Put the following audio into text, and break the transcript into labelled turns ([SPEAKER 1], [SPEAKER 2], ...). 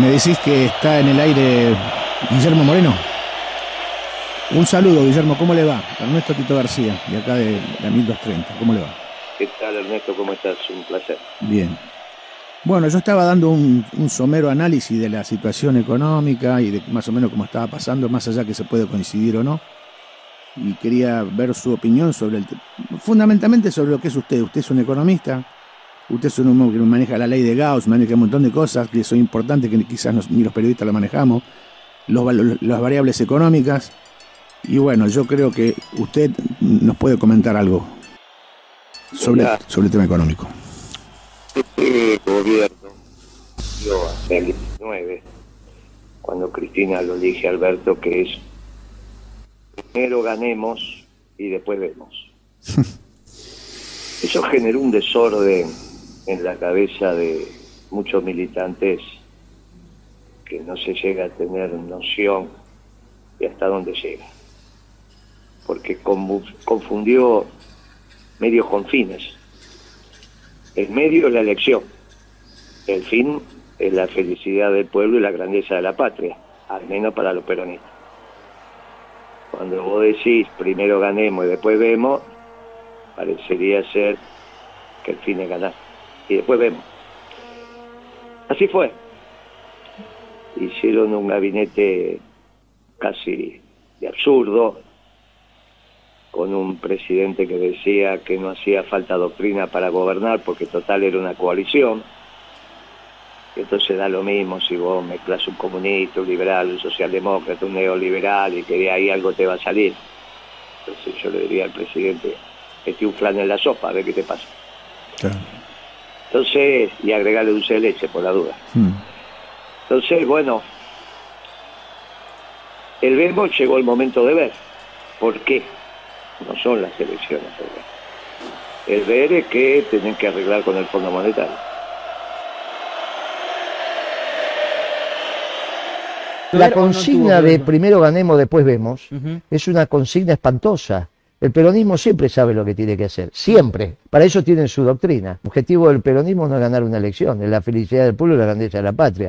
[SPEAKER 1] Me decís que está en el aire Guillermo Moreno. Un saludo, Guillermo, ¿cómo le va? Ernesto Tito García, de acá de la 1230, ¿cómo le va?
[SPEAKER 2] ¿Qué tal, Ernesto? ¿Cómo estás? Un placer.
[SPEAKER 1] Bien. Bueno, yo estaba dando un, somero análisis de la situación económica y de más o menos cómo estaba pasando, más allá que se puede coincidir o no. Y quería ver su opinión sobre el. Fundamentalmente sobre lo que es usted. Usted es un economista, Usted es un hombre que maneja la ley de Gauss, maneja un montón de cosas que son importantes que quizás ni los periodistas la manejamos, las variables económicas. Y bueno, yo creo que usted nos puede comentar algo sobre, sobre el tema económico.
[SPEAKER 2] Este gobierno dio hace el 19, cuando Cristina lo dije a Alberto, que es primero ganemos y después vemos. Eso generó un desorden en la cabeza de muchos militantes que no se llega a tener noción de hasta dónde llega. Porque confundió medios con fines. El medio es la elección, el fin es la felicidad del pueblo y la grandeza de la patria, al menos para los peronistas. Cuando vos decís primero ganemos y después vemos, parecería ser que el fin es ganar y después vemos. Así fue. Hicieron un gabinete casi de absurdo, con un presidente que decía que no hacía falta doctrina para gobernar porque total era una coalición. Entonces da lo mismo si vos mezclas un comunista, un liberal, un socialdemócrata, un neoliberal y que de ahí algo te va a salir. Entonces yo le diría al presidente, mete un flan en la sopa, a ver qué te pasa. Entonces, y agregarle dulce de leche por la duda. Hmm. Entonces, bueno, el verbo llegó el momento de ver. ¿Por qué? No son las elecciones el ver. El ver es que tienen que arreglar con el Fondo Monetario.
[SPEAKER 3] La consigna de primero ganemos, después vemos, es una consigna espantosa. El peronismo siempre sabe lo que tiene que hacer, siempre. Para eso tienen su doctrina. El objetivo del peronismo no es ganar una elección, es la felicidad del pueblo y la grandeza de la patria.